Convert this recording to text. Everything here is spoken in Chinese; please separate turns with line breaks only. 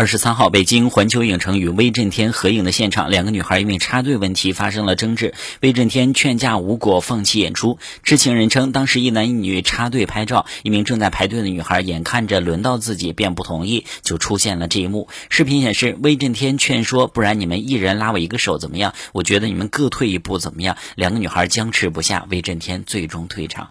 二十三号北京环球影城与威震天合影的现场两个女孩因为插队问题发生了争执威震天劝架无果放弃演出。知情人称当时一男一女插队拍照一名正在排队的女孩眼看着轮到自己便不同意就出现了这一幕。视频显示威震天劝说不然你们一人拉我一个手怎么样？我觉得你们各退一步怎么样？两个女孩僵持不下威震天最终退场。